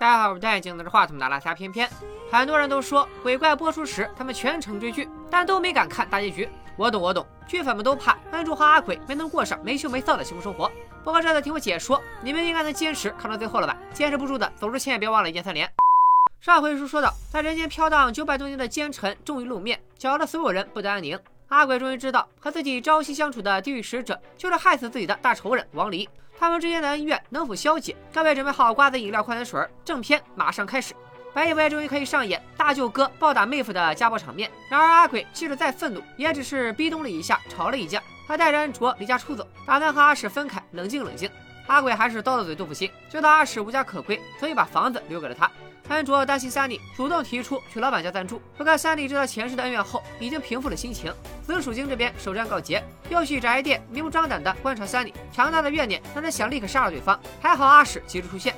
大家好，我是戴眼镜拿着话筒的拉撒偏偏。很多人都说鬼怪播出时他们全程追剧，但都没敢看大结局。我懂我懂，剧粉们都怕恩主和阿鬼没能过上没羞没臊的幸福生活。不过这次听我解说，你们应该能坚持看到最后了吧？坚持不住的，走之前也别忘了一键三连。上回书说到，在人间飘荡九百多年的奸臣终于露面，搅得所有人不得安宁。阿鬼终于知道，和自己朝夕相处的地狱使者就是害死自己的大仇人王离。他们之间的恩怨能否消解？各位准备好瓜子、饮料、矿泉水，正片马上开始。本以为终于可以上演大舅哥暴打妹夫的家暴场面，然而阿鬼气得再愤怒，也只是逼咚了一下，吵了一架。他带着恩卓离家出走，打算和阿史分开，冷静冷静。阿鬼还是刀子嘴豆腐心，觉得阿史无家可归，所以把房子留给了他。安卓担心三妮，主动提出去老板家暂住。不看三妮知道前世的恩怨后，已经平复了心情。紫薯精这边首战告捷，又去宅店明目张胆的观察三妮。强大的怨念让他想立刻杀了对方。还好阿史及时出现。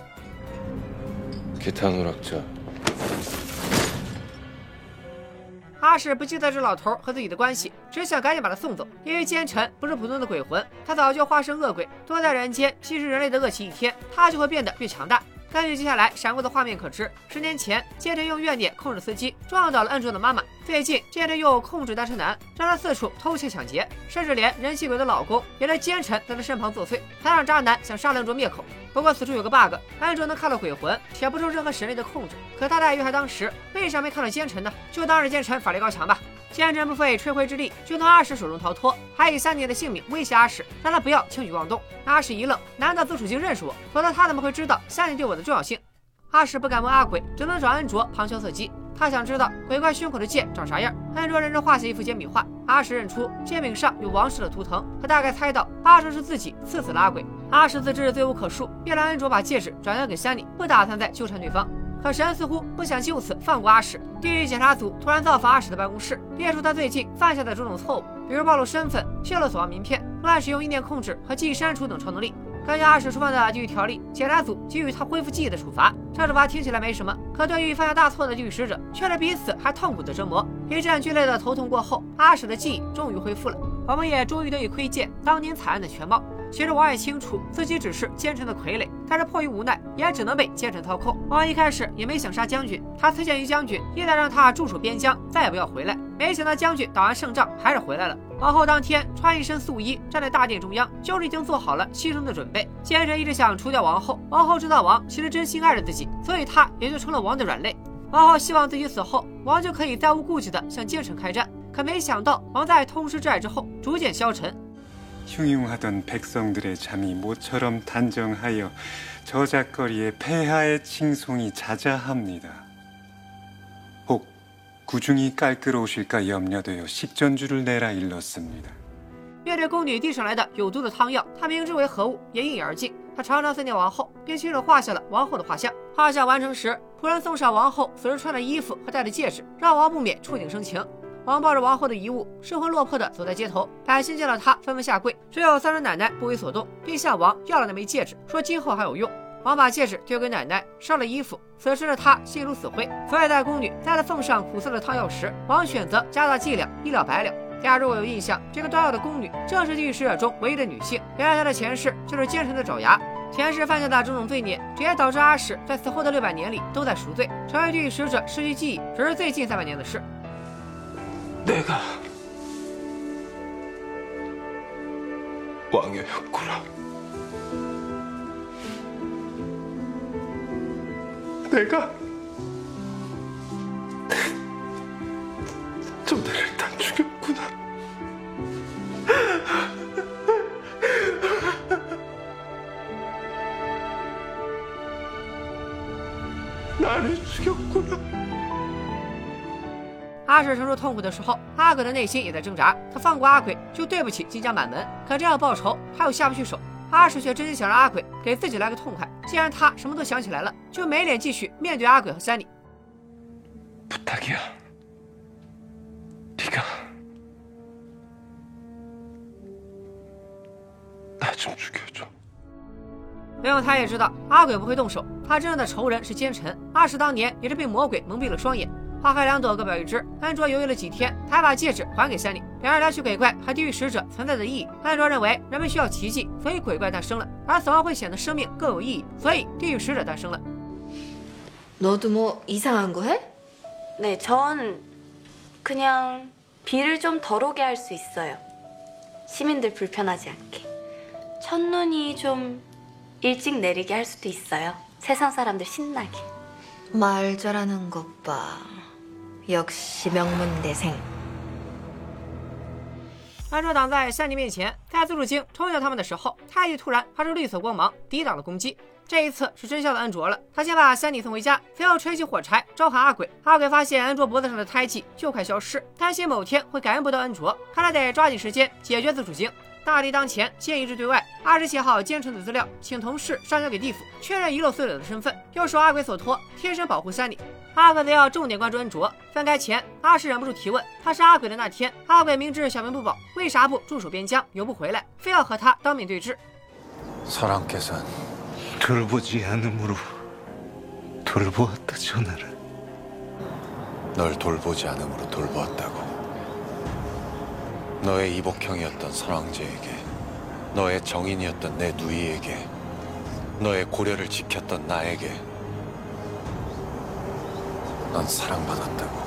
阿史不记得这老头和自己的关系，只想赶紧把他送走。因为奸臣不是普通的鬼魂，他早就化身恶鬼，多在人间吸食人类的恶气一天，他就会变得越强大。根据接下来闪过的画面可知，十年前奸臣用怨念控制司机，撞倒了恩卓的妈妈。最近奸臣又控制单身男，让他四处偷窃抢劫，甚至连人气鬼的老公也在奸臣在他身旁作祟，才让渣男想杀恩卓灭口。不过此处有个 bug，恩卓能看到鬼魂，且不受任何神力的控制。可他在遇害当时，为啥没看到奸臣呢？就当是奸臣法力高强吧。奸臣不费吹灰之力就从阿史手中逃脱，还以三年的性命威胁阿史，让他不要轻举妄动。阿史一愣，难道紫薯精认识我？否则他怎么会知道三年对我的重要性？阿史不敢问阿鬼，只能找恩卓旁敲侧击。他想知道鬼怪胸口的剑长啥样。恩卓认真画下一幅煎饼画，阿史认出煎饼上有王室的图腾，他大概猜到八成是自己刺死了阿鬼。阿史自知罪无可恕，便让恩卓把戒指转交给三妮，不打算再纠缠对方。可神似乎不想就此放过阿史。地狱检查组突然造访阿史的办公室，列出他最近犯下的种种错误，比如暴露身份、泄露死亡名片、乱使用意念控制和记忆删除等超能力。根据阿史触犯的地狱条例，检查组给予他恢复记忆的处罚。这处罚听起来没什么，可对于犯下大错的地狱使者，却是比死还痛苦的折磨。一阵剧烈的头痛过后，阿史的记忆终于恢复了，我们也终于得以窥见当年惨案的全貌。其实王也清楚自己只是奸臣的傀儡，但是迫于无奈，也只能被奸臣操控。王一开始也没想杀将军，他推荐于将军，意在让他驻守边疆，再也不要回来。没想到将军打完胜仗还是回来了。王后当天穿一身素衣，站在大殿中央，就是已经做好了牺牲的准备。奸臣一直想除掉王后，王后知道王其实真心爱着自己，所以她也就成了王的软肋。王后希望自己死后，王就可以再无顾忌的向奸臣开战。可没想到，王在痛失挚爱之后逐渐消沉。 흉흉하던 백성들의 잠이 모처럼 단정하여 저작거리의 폐하의 칭송이 자자합니다. 혹 구중이 깔끄러우실까 염려되어 식전주를 내라 일렀습니다. 面对宫女递上来的有毒的汤药，他明知为何物，也一饮而尽。他常常思念王后，便亲手画下了王后的画像。画像完成时，仆人送上王后死时穿的衣服和戴的戒指，让王不免触景生情。 王抱着王后的遗物，失魂落魄的走在街头，百姓见到他纷纷下跪，只有三叔奶奶不为所动，并向王要了那枚戒指，说今后还有用。王把戒指丢给奶奶，烧了衣服。此时的他心如死灰，所以在宫女再次奉上苦涩的汤药时，王选择加大剂量，一了百了。大家如果有印象，这个端药的宫女正是地狱使者中唯一的女性，原来她的前世就是奸臣的爪牙，前世犯下的种种罪孽，直接导致阿史在死后的六百年里都在赎罪，成为地狱使者失去记忆，只是最近三百年的事。 내가 왕이었구나. 내가 조대를 다 죽였구나. 나를 죽였구나. 阿史承受痛苦的时候，阿鬼的内心也在挣扎。他放过阿鬼，就对不起金家满门；可这样报仇，他又下不去手。阿史却真心想让阿鬼给自己来个痛快。既然他什么都想起来了，就没脸继续面对阿鬼和三里。不打你，你个，那就去解。没有，他也知道阿鬼不会动手。他真正的仇人是奸臣。阿史当年也是被魔鬼蒙蔽了双眼。花开两朵，各表一枝。安卓犹豫了几天，才把戒指还给三妮。两人聊起鬼怪和地狱使者存在的意义。安卓认为人们需要奇迹，所以鬼怪诞生了；而死亡会显得生命更有意义，所以地狱使者诞生了。 너도 뭐 이상한 거 해? 네, 전 그냥 비를 좀 덜 오게 할 수 있어요. 시민들 불편하지 않게. 첫눈이 좀 일찍 내리게 할 수도 있어요. 세상 사람들 신나게. 말 잘하는 것 봐. 역시 명문대생. 安卓挡在山里面前，在自主精冲向他们的时候，太极突然发出绿色光芒，抵挡了攻击。这一次是真相的恩卓了，他先把三弟送回家，随后吹起火柴召唤阿鬼。阿鬼发现恩卓脖子上的胎记就快消失，担心某天会感应不到恩卓，看来得抓紧时间解决自主精。 大敌当前，先一致对外。阿直写好奸臣的资料，请同事上交给地府，确认遗漏碎柳的身份，又受阿鬼所托，贴身保护三里。阿鬼则要重点关注恩卓。分开前，阿石忍不住提问：他是阿鬼的那天，阿鬼明知小命不保，为啥不驻守边疆，永不回来，非要和他当面对质？ 너의 이복형이었던 선왕제에게, 너의 정인이었던 내 누이에게, 너의 고려를 지켰던 나에게, 넌 사랑받았다고.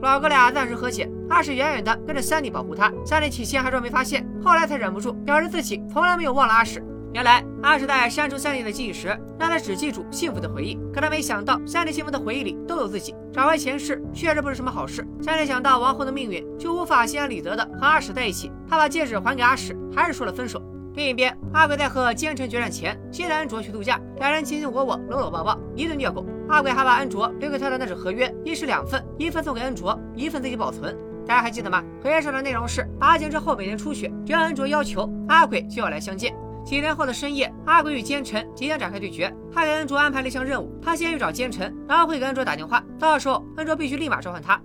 老哥俩暂时和解，阿史远远的跟着三弟保护他。三弟起先还装没发现，后来才忍不住表示自己从来没有忘了阿史。原来阿史在删除三弟的记忆时，让他只记住幸福的回忆，可他没想到三弟幸福的回忆里都有自己。 找回前世确实不是什么好事。三弟想到王后的命运，就无法心安理得的和阿史在一起。他把戒指还给阿史，还是说了分手。另一边，阿鬼在和奸臣决战前接待安卓去度假，两人卿卿我我，搂搂抱抱，一顿虐狗。阿鬼还把安卓留给他的那纸合约一式两份，一份送给安卓，一份自己保存。大家还记得吗？合约上的内容是八剑之后每年初雪，只要安卓要求，阿鬼就要来相见。几天后的深夜，阿鬼与奸臣即将展开对决，他给恩卓安排了一项任务，他先去找奸臣，然后会给恩卓打电话，到时候恩卓必须立马召唤他。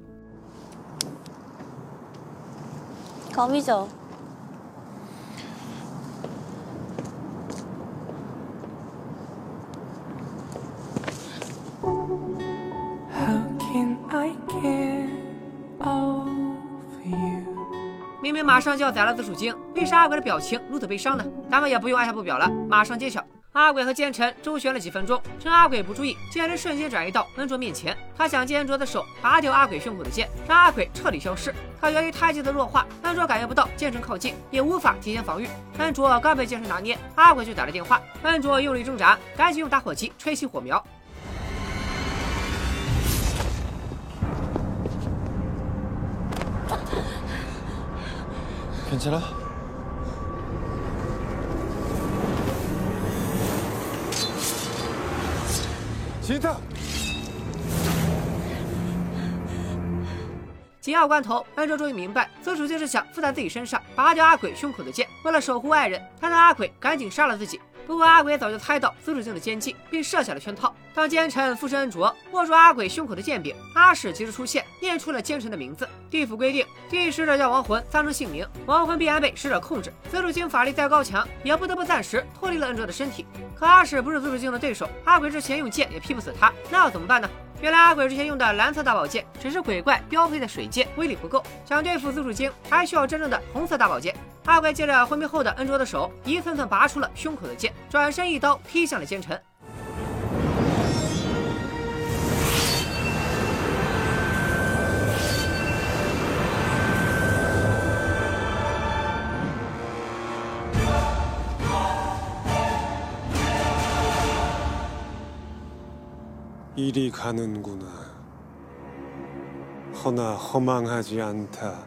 검이죠. How can I get over you? 明明马上就要宰了紫薯精，为啥阿鬼的表情如此悲伤呢？咱们也不用按下不表了，马上揭晓。阿鬼和奸臣周旋了几分钟，趁阿鬼不注意，奸臣瞬间转移到恩卓面前，他想借恩卓的手拔掉阿鬼胸口的剑，让阿鬼彻底消失。可由于太极的弱化，恩卓感应不到奸臣靠近，也无法提前防御。恩卓刚被剑臣拿捏，阿鬼就打了电话。恩卓用力挣扎，赶紧用打火机吹熄火苗。괜찮아? 진타 紧要关头，恩卓终于明白，紫薯精是想附在自己身上，拔掉阿鬼胸口的剑。为了守护爱人，他让阿鬼赶紧杀了自己。 不过阿鬼早就猜到紫水晶的奸计，并设下了圈套。当奸臣附身恩卓，握住阿鬼胸口的剑柄，阿史及时出现，念出了奸臣的名字。地府规定，地狱使者叫亡魂丧生姓名，亡魂必然被使者控制。紫水晶法力再高强，也不得不暂时脱离了恩卓的身体。可阿史不是紫水晶的对手，阿鬼之前用剑也劈不死他，那要怎么办呢？原来阿鬼之前用的蓝色大宝剑只是鬼怪标配的水剑，威力不够。想对付紫薯精，还需要真正的红色大宝剑。阿鬼借着昏迷后的恩卓的手，一寸寸拔出了胸口的剑，转身一刀劈向了奸臣。 이리 가는구나. 허나 허망하지 않다.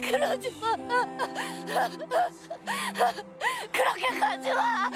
그러지 마. 그렇게 가지 마.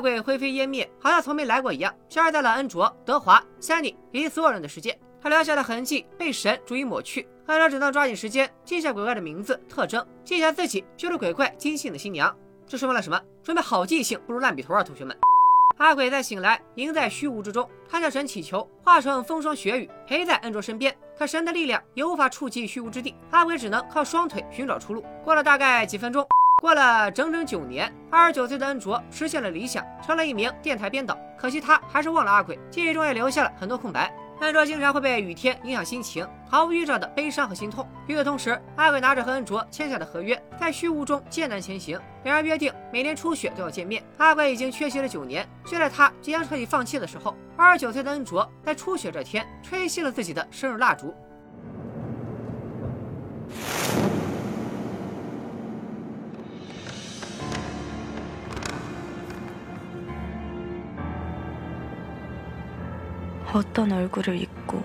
鬼灰飞烟灭，好像从没来过一样，消失在了恩卓、德华、三妮以及所有人的世界。他留下的痕迹被神逐一抹去，恩卓只能抓紧时间记下鬼怪的名字、特征，记下自己就是鬼怪金信的新娘。这说明了什么？说明好记性不如烂笔头啊，同学们！阿鬼在醒来，已经在虚无之中。他向神祈求，化成风霜雪雨，陪在恩卓身边。可神的力量也无法触及虚无之地，阿鬼只能靠双腿寻找出路。过了大概几分钟，过了整整九年，二十九岁的恩卓实现了理想，成了一名电台编导。可惜他还是忘了阿鬼，记忆中也留下了很多空白。恩卓经常会被雨天影响心情，毫无预兆的悲伤和心痛。与此同时，阿鬼拿着和恩卓签下的合约，在虚无中艰难前行。两人约定每年初雪都要见面。阿鬼已经缺席了九年，就在他即将彻底放弃的时候，二十九岁的恩卓在初雪这天吹熄了自己的生日蜡烛。 어떤 얼굴을 잊고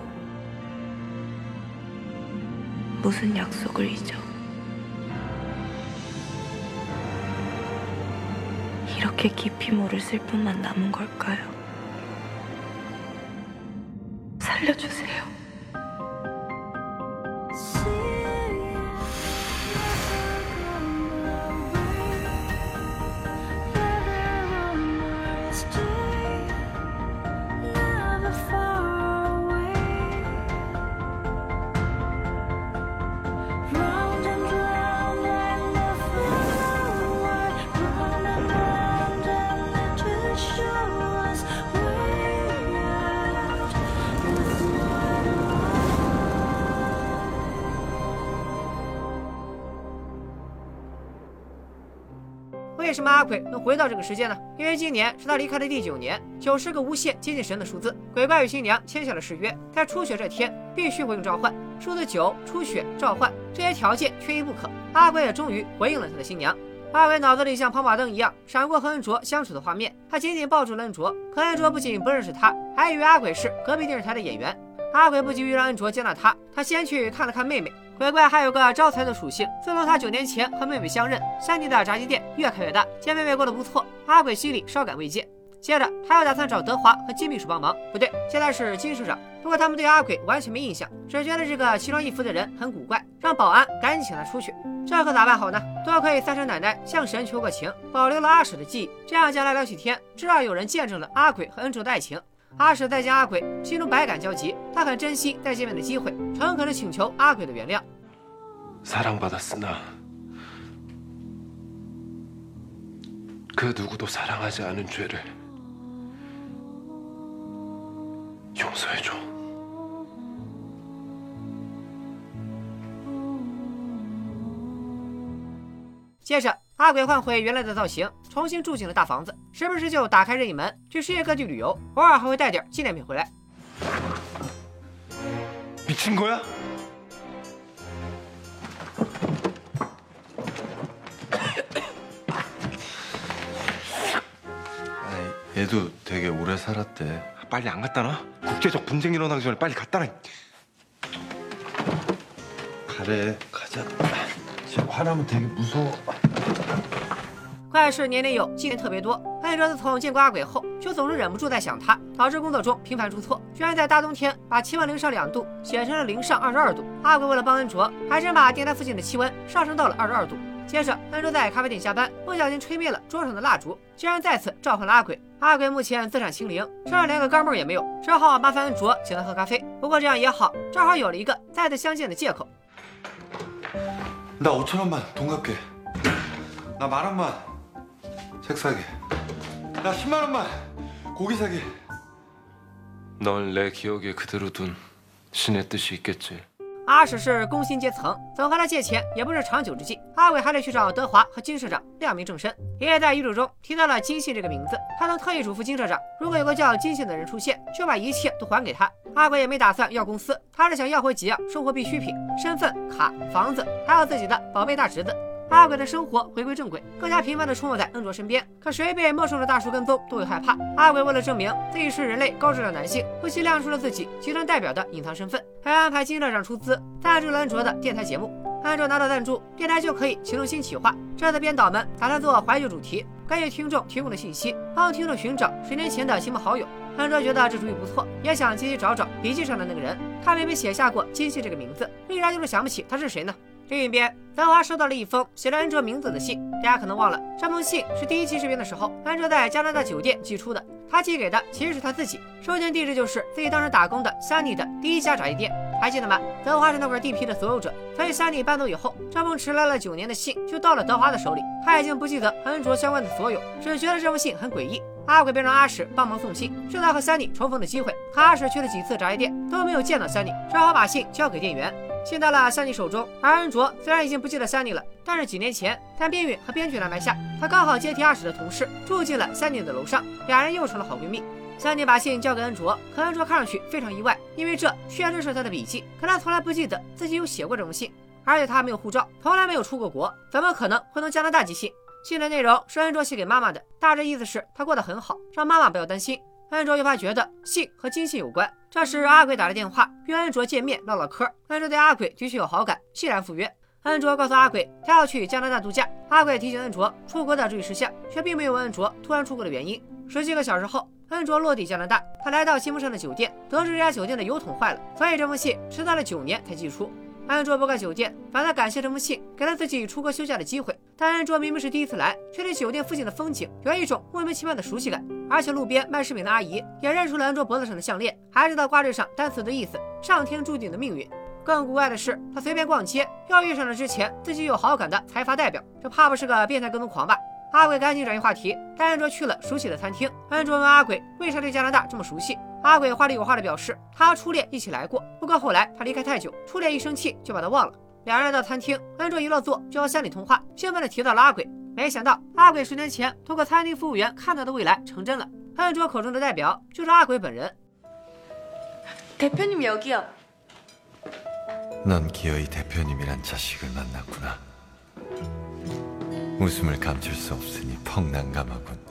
무슨 약속을 잊어 이렇게 깊이 모를 슬픔만 남은 걸까요 살려주세요 回到这个世界呢？因为今年是他离开的第九年，九是个无限接近神的数字。鬼怪与新娘签下了誓约，在初雪这天必须回应召唤。数字九、初雪、召唤这些条件缺一不可。阿鬼也终于回应了他的新娘。阿鬼脑子里像跑马灯一样闪过和恩卓相处的画面，他紧紧抱住了恩卓，可恩卓不仅不认识他，还以为阿鬼是隔壁电视台的演员。阿鬼不急于让恩卓接纳他，他先去看了看妹妹。鬼怪还有个招财的属性，自从他九年前和妹妹相认，三弟的炸鸡店越开越大。见妹妹过得不错，阿鬼心里稍感慰藉。接着他又打算找德华和金秘书帮忙，不对，现在是金社长。不过他们对阿鬼完全没印象，只觉得这个奇装异服的人很古怪，让保安赶紧请他出去。这可咋办好呢？多亏三婶奶奶向神求过情，保留了阿史的记忆，这样将来聊起天，至少有人见证了阿鬼和恩卓的爱情。阿史再见阿鬼，心中百感交集。他很珍惜再见面的机会，诚恳地请求阿鬼的原谅。사랑받았으나그누구도사랑하지않은죄를용서해줘接着， 阿鬼换回原来的造型，重新住进了大房子，时不时就打开任意门去世界各地旅游，偶尔还会带点纪念品回来。 미친거야? 아니, 얘도 되게 오래 살았대. 빨리 안 갖다 놔. 국제적 분쟁 일어나기 전에 빨리 갖다 놔. 가래, 가자. 쟤 화나면 되게 무서워. 怪事年年有，今年特别多。恩卓自从见过阿鬼后，就总是忍不住在想他，导致工作中频繁出错，居然在大冬天把气温零上两度写成了零上二十二度。阿鬼为了帮恩卓，还真把电台附近的气温上升到了二十二度。接着，恩卓在咖啡店加班，不小心吹灭了桌上的蜡烛，竟然再次召唤了阿鬼。阿鬼目前资产清零，身上连个钢镚也没有，只好麻烦恩卓请他喝咖啡。不过这样也好，正好有了一个再次相见的借口。 나 5천 원만 돈 갚게. 나 만 원만 책 사게. 나 10만 원만 고기 사게. 널 내 기억에 그대로 둔 신의 뜻이 있겠지 阿史是工薪阶层，总和他借钱也不是长久之计。阿伟还得去找德华和金社长亮明正身。爷爷在遗嘱中提到了金信这个名字，他曾特意嘱咐金社长，如果有个叫金信的人出现，就把一切都还给他。阿鬼也没打算要公司，他是想要回几样生活必需品：身份、卡、房子，还有自己的宝贝大侄子。 阿鬼的生活回归正轨，更加频繁地出没在恩卓身边。可谁被陌生的大叔跟踪都会害怕。阿鬼为了证明自己是人类高质量男性，不惜亮出了自己集团代表的隐藏身份，还安排金社长出资赞助了恩卓的电台节目。恩卓拿到赞助，电台就可以启动新企划。这次编导们打算做怀旧主题，根据听众提供的信息，帮听众寻找十年前的亲朋好友。恩卓觉得这主意不错，也想继续找找笔记上的那个人。他明明写下过金熙这个名字，为啥就是想不起他是谁呢？另一边，德华收到了一封写着安卓名字的信。大家可能忘了，这封信是第一期视频的时候，恩卓在加拿大酒店寄出的。他寄给的其实是他自己，收件地址就是自己当时打工的三妮的第一家炸鸡店。还记得吗？德华是那块地皮的所有者，所以 Sunny 搬走以后，这封迟来了九年的信就到了德华的手里。他已经不记得和安卓相关的所有，只觉得这封信很诡异。阿鬼便让阿史帮忙送信，制造和三妮重逢的机会。可阿史去了几次炸鸡店都没有见到三妮只好把信交给店员。信到了三妮手中，而恩卓虽然已经不记得三妮了，但是几年前在边缘和编剧的安排下，他刚好接替阿史的同事，住进了三妮的楼上，俩人又成了好闺蜜。三妮把信交给恩卓，可恩卓看上去非常意外，因为这确实是他的笔记，可他从来不记得自己有写过这封信，而且他没有护照，从来没有出过国，怎么可能会从加拿大寄信？信的内容是恩卓写给妈妈的，大致意思是他过得很好，让妈妈不要担心。安卓越发觉得信和金信有关。这时阿鬼打了电话，约安卓见面唠唠嗑。安卓对阿鬼的确有好感，欣然赴约。安卓告诉阿鬼，他要去加拿大度假。阿鬼提醒安卓出国的注意事项，却并没有问安卓突然出国的原因。十几个小时后，安卓落地加拿大，他来到新风山的酒店，得知这家酒店的油桶坏了，所以这封信迟到了九年才寄出。安卓不干酒店，反倒感谢这封信给了自己出国休假的机会。但安卓明明是第一次来，却对酒店附近的风景有一种莫名其妙的熟悉感。而且路边卖饰品的阿姨也认出了安卓脖子上的项链，还知道挂坠上单词的意思：上天注定的命运。更古怪的是，他随便逛街，又遇上了之前自己有好感的财阀代表，这怕不是个变态跟踪狂吧？阿鬼赶紧转移话题，带安卓去了熟悉的餐厅。安卓问阿鬼为啥对加拿大这么熟悉，阿鬼话里有话的表示他和初恋一起来过，不过后来他离开太久，初恋一生气就把他忘了。两人来到餐厅，安卓一落座就和三里通话，兴奋地提到了阿鬼。没想到阿鬼十年前通过餐厅服务员看到的未来成真了，安卓口中的代表就是阿鬼本人。대표님여기요 넌 기어이 대표님이란 자식을 만났구나. 웃음을 감출 수 없으니 펑난감하군.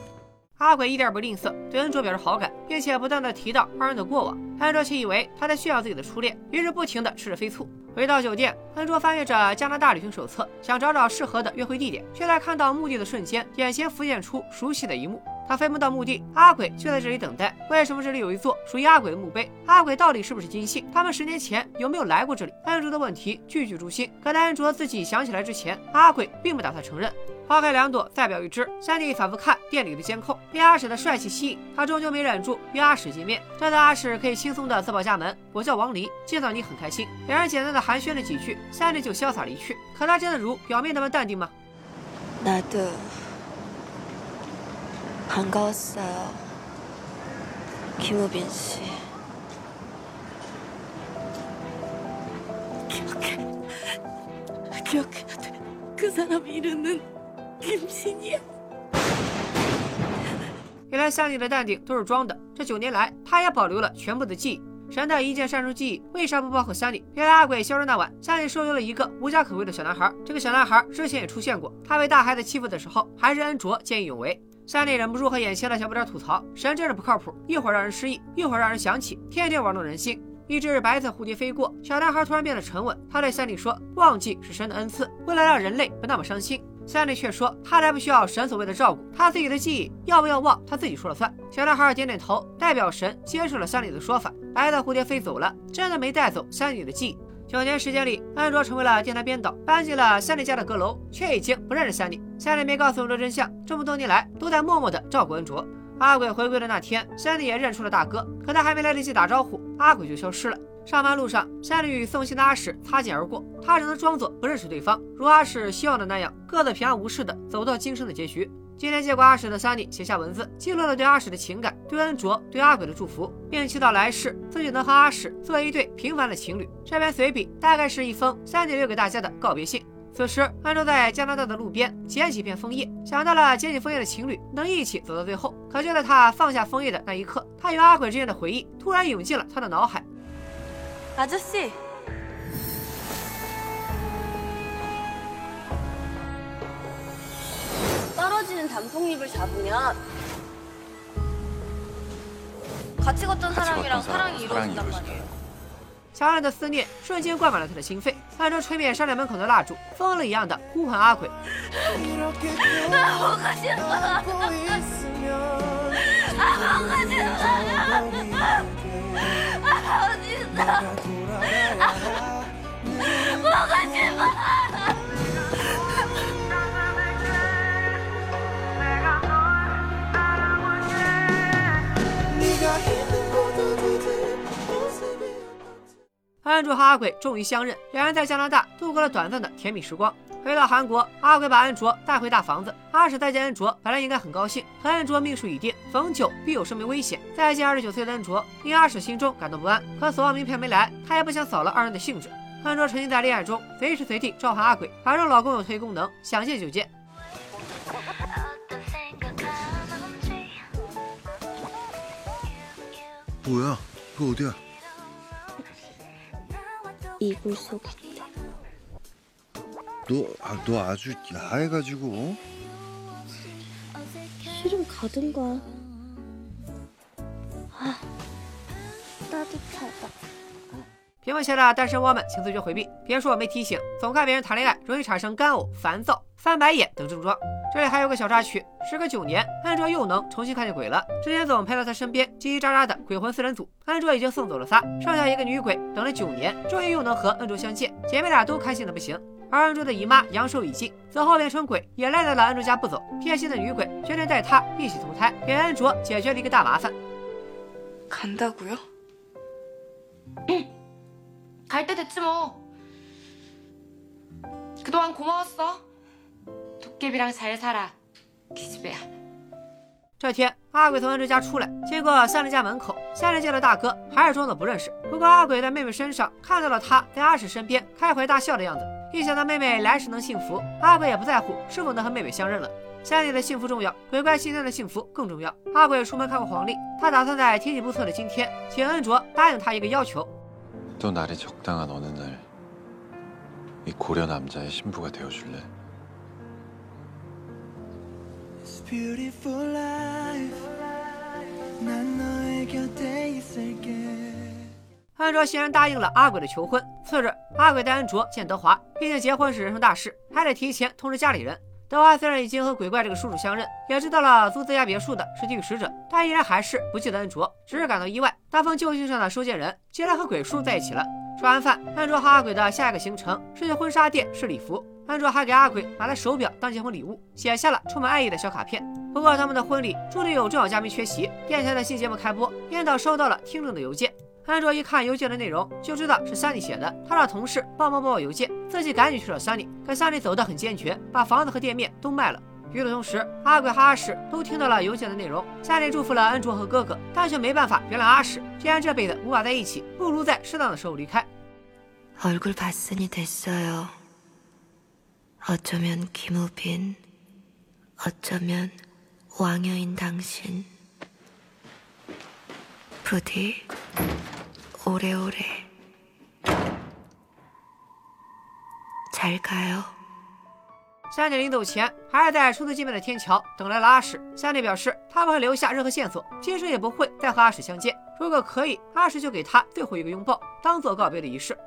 阿鬼一点不吝啬，对恩卓表示好感，并且不断的提到二人的过往。恩卓却以为他在炫耀自己的初恋，于是不停的吃着飞醋。回到酒店，恩卓翻阅着加拿大旅行手册，想找找适合的约会地点，却在看到墓地的瞬间，眼前浮现出熟悉的一幕。他飞奔到墓地，阿鬼就在这里等待。为什么这里有一座属于阿鬼的墓碑？阿鬼到底是不是金信？他们十年前有没有来过这里？恩卓的问题句句诛心。可在恩卓自己想起来之前，阿鬼并不打算承认。抛开两朵，再表一枝。三弟反复看店里的监控，被阿史的帅气吸引，他终究没忍住约阿史见面。这次阿史可以轻松的自报家门：“我叫王离，见到你很开心。”两人简单的寒暄了几句，三弟就潇洒离去。可他真的如表面那般淡定吗？ 나도 반가웠어요 김우빈 씨. 기억해야 돼. 그 사람 이름은 对不起你。原来三里的淡定都是装的，这九年来他也保留了全部的记忆。神的一键删除记忆，为啥不包括三里？原来阿鬼消失那晚，三里收留了一个无家可归的小男孩。这个小男孩之前也出现过，他被大孩子欺负的时候，还是恩卓见义勇为。三里忍不住和眼前的小不点吐槽，神真是不靠谱，一会儿让人失忆，一会儿让人想起，天天玩弄人心。一只白色蝴蝶飞过，小男孩突然变得沉稳，他对三里说：“忘记是神的恩赐，为了让人类不那么伤心。”三弟却说：“他才不需要神所谓的照顾，他自己的记忆要不要忘，他自己说了算。”小男孩点点头，代表神接受了三弟的说法。白色蝴蝶飞走了，真的没带走三弟的记忆。九年时间里，安卓成为了电台编导，搬进了三弟家的阁楼，却已经不认识三弟。三弟没告诉安卓真相，这么多年来都在默默的照顾安卓。阿鬼回归的那天，三弟也认出了大哥，可他还没来得及打招呼，阿鬼就消失了。上班路上，三弟与送信的阿史擦肩而过，他只能装作不认识对方，如阿史希望的那样，各自平安无事的走到今生的结局。今天接过阿史的三弟写下文字，记录了对阿史的情感，对恩卓、对阿鬼的祝福，并祈祷来世自己能和阿史做一对平凡的情侣。这篇随笔大概是一封三弟留给大家的告别信。此时，安卓在加拿大的路边捡起一片枫叶，想到了捡起枫叶的情侣能一起走到最后。可就在他放下枫叶的那一刻，他与阿鬼之间的回忆突然涌进了他的脑海。 아저씨. 떨어지는 단풍잎을 잡으면 같이 걷던 사람이랑 걷던 사랑이 사람이랑 이루어진단 사랑이 말이에요. 强烈的思念瞬间灌满了他的心肺。暗中吹灭商店门口的蜡烛，疯了一样的呼唤阿鬼。 我回去吧。安住和阿鬼终于相认，两人在加拿大度过了短暂的甜蜜时光。回到韩国，阿鬼把安卓带回大房子。阿史再见安卓，本来应该很高兴，可安卓命数已定，逢九必有生命危险。再见二十九岁的安卓，令阿史心中感到不安。可索望名片没来，他也不想扫了二人的兴致。安卓沉浸在恋爱中，随时随地召唤阿鬼，反正老公有推功能，想见就见。 뭐야? 그거 어디야? 이불 속에 너, 아, 너 아주 야해가지고. 싫으면 가든가. 아, 따뜻하다. 屏幕前的单身汪们，请自觉回避。别说我没提醒，总看别人谈恋爱，容易产生干呕、烦躁、翻白眼等症状。这里还有个小插曲：时隔九年，安卓又能重新看见鬼了。之前总陪在他身边叽叽喳喳的鬼魂四人组，安卓已经送走了仨，剩下一个女鬼，等了九年，终于又能和安卓相见，姐妹俩都开心的不行。 而安卓的姨妈阳寿已尽，走后变成鬼，也赖在了安卓家不走。贴心的女鬼决定带她一起投胎，给安卓解决了一个大麻烦。 간다고요? 갈 때 됐지 뭐. 그동안 고마웠어. 도깨비랑 잘 살아. 기집애야. 这天，阿鬼从安卓家出来，经过三林家门口，三林见了大哥，还是装作不认识。不过阿鬼在妹妹身上看到了他在阿史身边开怀大笑的样子， 一想到妹妹来世能幸福，阿鬼也不在乎是否能和妹妹相认了。三里的幸福重要，鬼怪心中的幸福更重要。阿鬼出门看过黄历，他打算在天气不错的今天，请恩卓答应他一个要求。 또 날이 적당한 어느 날 이 고려 남자의 신부가 되어줄래? It's beautiful life 난 너의 곁에 있을게 安卓欣然答应了阿鬼的求婚。次日，阿鬼带安卓见德华，毕竟结婚是人生大事，还得提前通知家里人。德华虽然已经和鬼怪这个叔叔相认，也知道了租自家别墅的是地狱使者，但依然还是不记得安卓，只是感到意外。那封旧信上的收件人竟然和鬼叔在一起了。吃完饭，安卓和阿鬼的下一个行程是去婚纱店试礼服。安卓还给阿鬼买了手表当结婚礼物，写下了充满爱意的小卡片。不过他们的婚礼注定有重要嘉宾缺席。电台的新节目开播，编导收到了听众的邮件。安卓一看邮件的内容，就知道是三里写的。他让同事帮忙播报邮件，自己赶紧去找三里。可三里走得很坚决，把房子和店面都卖了。与此同时，阿鬼和阿史都听到了邮件的内容。三里祝福了安卓和哥哥，但却没办法原谅阿史。既然这辈子无法在一起，不如在适当的时候离开。 오래오래 잘 가요. 三里临走前，还是在初次见面的天桥等来了阿史。三里表示他不会留下任何线索，今生也不会再和阿史相见。如果可以，阿史就给他最后一个拥抱，当做告别的仪式。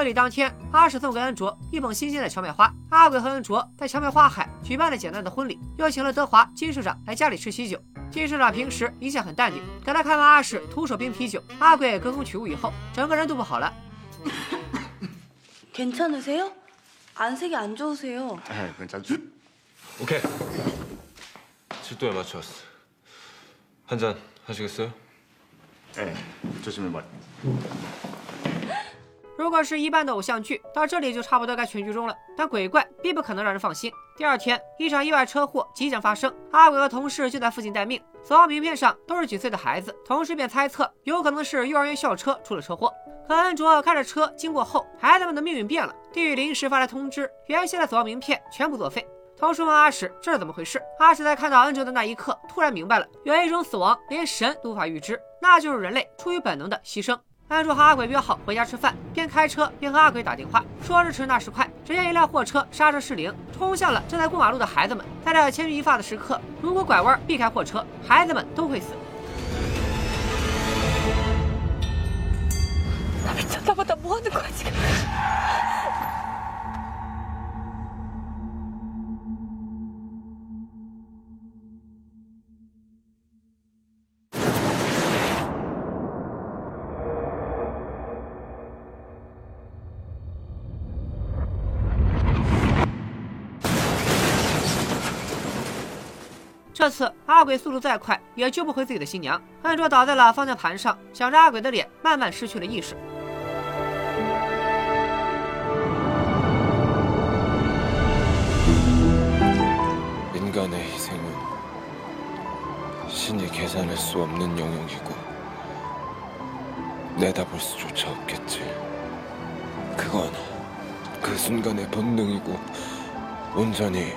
婚礼当天，阿史送给安卓一捧新鲜的荞麦花。阿鬼和安卓在荞麦花海举办了简单的婚礼，又请了德华金社长来家里吃喜酒。金社长平时一向很淡定，可他看完阿史徒手冰啤酒，阿鬼隔空取物以后，整个人都不好了。 괜찮으세요? 안색이 안 좋으세요. 오케이. 칠도에 맞춰왔어. 한 잔 하시겠어요? 如果是一般的偶像剧，到这里就差不多该全剧终了。但鬼怪并不可能让人放心。第二天，一场意外车祸即将发生，阿鬼和同事就在附近待命。死亡名片上都是几岁的孩子，同事便猜测有可能是幼儿园校车出了车祸。可恩卓开着车经过后，孩子们的命运变了。地狱临时发来通知，原先的死亡名片全部作废。同事问阿史这是怎么回事，阿史在看到恩卓的那一刻，突然明白了，有一种死亡连神都无法预知，那就是人类出于本能的牺牲。安卓和阿鬼约好回家吃饭，边开车边和阿鬼打电话，说时迟那时快，只见一辆货车刹车失灵，冲向了正在过马路的孩子们。在这千钧一发的时刻，如果拐弯避开货车，孩子们都会死。这次阿鬼速度再快，也救不回自己的新娘。恩卓倒在了方向盘上，想着阿鬼的脸，慢慢失去了意识。 인간의 희생은 신이 계산할 수 없는 영역이고 내다볼 수조차 없겠지. 그건 그 순간의 본능이고 온전히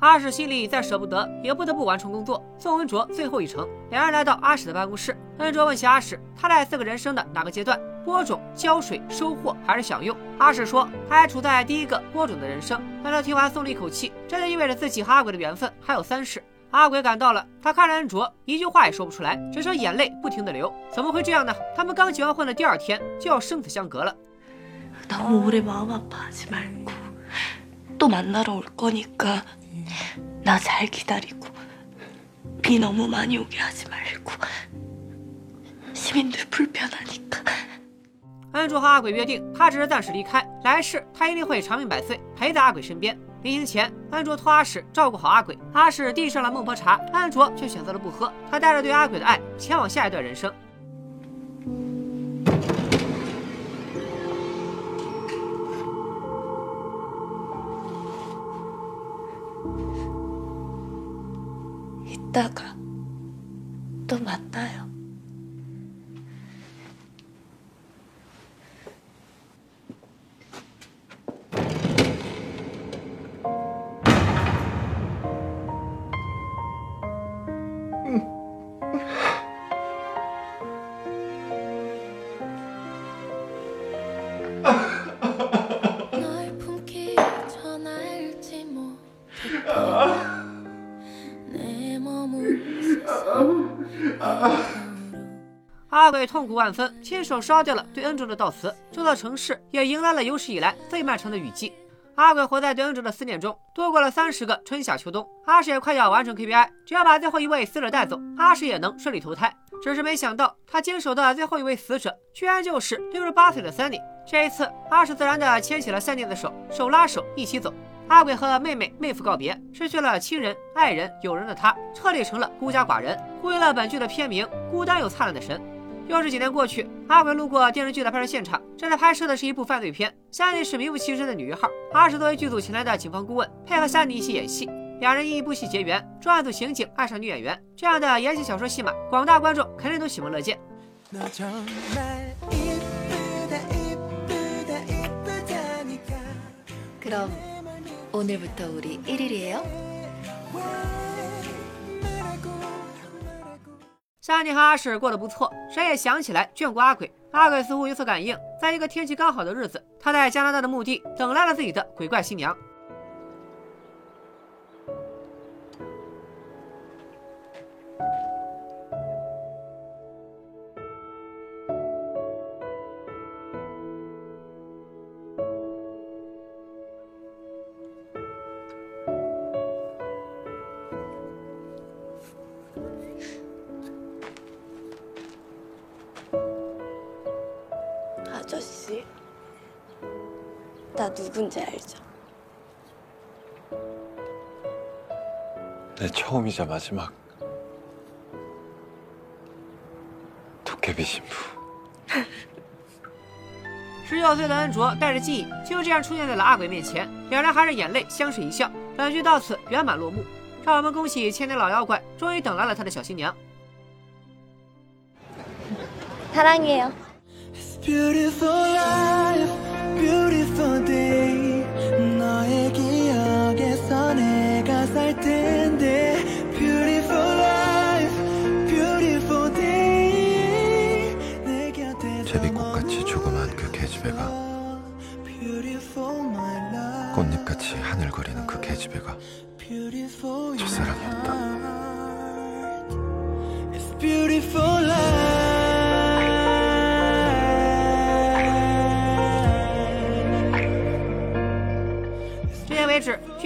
阿史心里再舍不得，也不得不完成工作，送恩卓最后一程。两人来到阿史的办公室，恩卓问起阿史，他在四个人生的哪个阶段？播种、浇水、收获还是享用？阿史说，他还处在第一个播种的人生。恩卓听完松了一口气，这就意味着自己和阿鬼的缘分还有三世。阿鬼赶到了，他看着恩卓，一句话也说不出来，只剩眼泪不停的流。怎么会这样呢？他们刚结完婚的第二天就要生死相隔了。 또 만나러 올 거니까 나 잘 기다리고 비 너무 많이 오게 하지 말고 시민들 불편하니까 恩卓和阿鬼约定，他只是暂时离开，来世他一定会长命百岁，陪在阿鬼身边。临行前，恩卓托阿史照顾好阿鬼。阿史递上了孟婆茶，恩卓却选择了不喝。他带着对阿鬼的爱，前往下一段人生。 이 痛苦万分，亲手烧掉了对恩卓的悼词。这座城市也迎来了有史以来最漫长的雨季。阿鬼活在对恩卓的思念中，度过了三十个春夏秋冬。阿史也快要完成 KPI，只要把最后一位死者带走，阿史也能顺利投胎。只是没想到，他经手的最后一位死者，居然就是六十八岁的 Sunny。这一次，阿史自然的牵起了三妮的手，手拉手一起走。阿鬼和妹妹、妹夫告别，失去了亲人、爱人、友人的他，彻底成了孤家寡人，呼应了本剧的片名《孤单又灿烂的神》。又是几年过去，阿鬼路过电视剧的拍摄现场，这里拍摄的是一部犯罪片。三妮是名副其实的女一号，阿史作为剧组请来的警方顾问，配合三妮一起演戏。两人因一部戏结缘，专案组刑警爱上女演员，这样的言情小说戏码，广大观众肯定都喜闻乐见。 너 정말 이쁘다 이쁘다 이쁘다니까 그럼 오늘부터 우리 1일이에요? 莎妮和阿史过得不错谁也想起来眷顾阿鬼阿鬼似乎有所感应在一个天气刚好的日子他在加拿大的墓地等来了自己的鬼怪新娘。 누군지 알죠? 내 처음이자 마지막 도깨비 신부. 十六岁的恩卓带着记忆，就这样出现在了阿鬼面前，两人含着眼泪相视一笑。本剧到此圆满落幕，让我们恭喜千年老妖怪终于等来了他的小新娘。 사랑해요. beautiful day.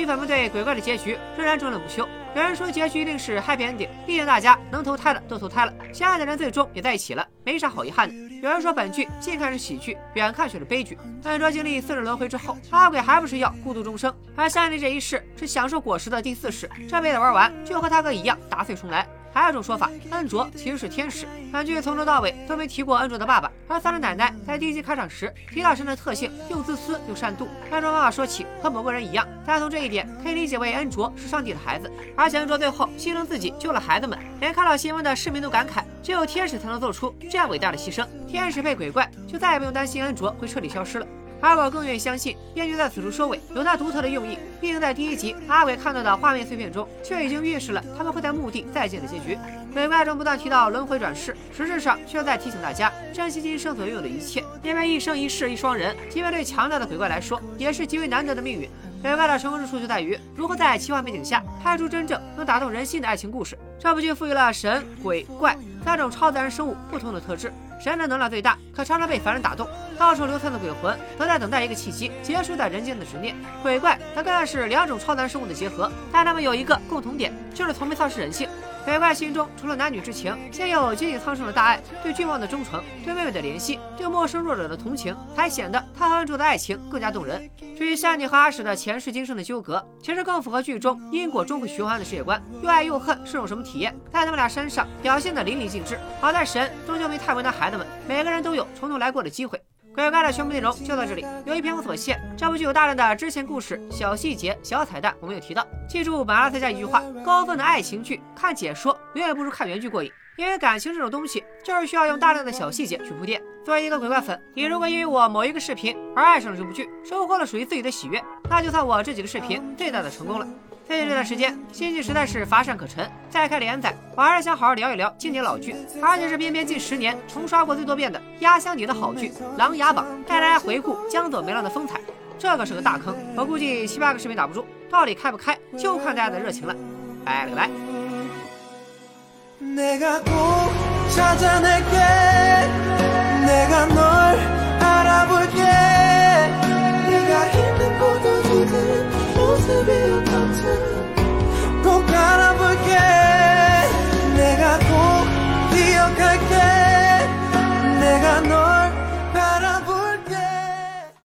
粉们对鬼怪的结局仍然争论不休。有人说结局一定是 happy ending，毕竟大家能投胎的都投胎了，相爱的人最终也在一起了，没啥好遗憾的。有人说本剧近看是喜剧，远看却是悲剧。按照经历四世轮回之后，阿鬼还不是要孤独终生？而夏丽这一世是享受果实的第四世，这辈子玩完就和他哥一样打碎重来。还有一种说法，恩卓其实是天使。本剧从头到尾都没提过恩卓的爸爸，而三的奶奶在第一集开场时提到神的特性，又自私又善妒。恩卓妈妈说起和某个人一样，大家从这一点可以理解为恩卓是上帝的孩子，而且恩卓最后牺牲自己救了孩子们，连看到新闻的市民都感慨，只有天使才能做出这样伟大的牺牲。天使配鬼怪，就再也不用担心恩卓会彻底消失了。而我更愿意相信，编剧在此处收尾有他独特的用意。毕竟在第一集阿鬼看到的画面碎片中，却已经预示了他们会在墓地再见的结局。鬼怪中不断提到轮回转世，实质上却在提醒大家珍惜今生所拥有的一切，因为一生一世一双人，即便对强大的鬼怪来说，也是极为难得的命运。鬼怪的成功之处就在于如何在奇幻背景下拍出真正能打动人心的爱情故事。这部剧赋予了神、鬼、怪三种超自然生物不同的特质。神的能量最大，可常常被凡人打动；到处流窜的鬼魂，则在等待一个契机，结束在人间的执念。鬼怪则更是两种超自然生物的结合，但它们有一个共同点，就是从没丧失人性。鬼怪心中除了男女之情，先有接近苍生的大爱，对君王的忠诚，对妹妹的怜惜，对陌生弱者的同情，还显得他和恩卓的爱情更加动人。至于夏妮和阿史的前世今生的纠葛，其实更符合剧中因果终会循环的世界观。又爱又恨是种什么体验，在他们俩身上表现的淋漓尽致。好在神终究没太为难孩子们，每个人都有从头来过的机会。鬼怪的全部内容就到这里。由于篇幅所限，这部剧有大量的支线故事、小细节、小彩蛋，我没有提到。记住马拉塞加一句话：高分的爱情剧看解说远远不如看原剧过瘾。因为感情这种东西，就是需要用大量的小细节去铺垫。作为一个鬼怪粉，你如果因为我某一个视频而爱上了这部剧，收获了属于自己的喜悦，那就算我这几个视频最大的成功了。最近这段时间，新剧实在是乏善可陈。再开连载，我还是想好好聊一聊经典老剧。而且是边边近十年重刷过最多遍的《压箱底的好剧》——《琅琊榜》，带大家回顾江左梅浪的风采。这可是个大坑，我估计七八个视频打不住，到底开不开，就看大家的热情了。拜了个拜。to be a 꼭 알아볼게. 내가 꼭 기억할게. 내가 널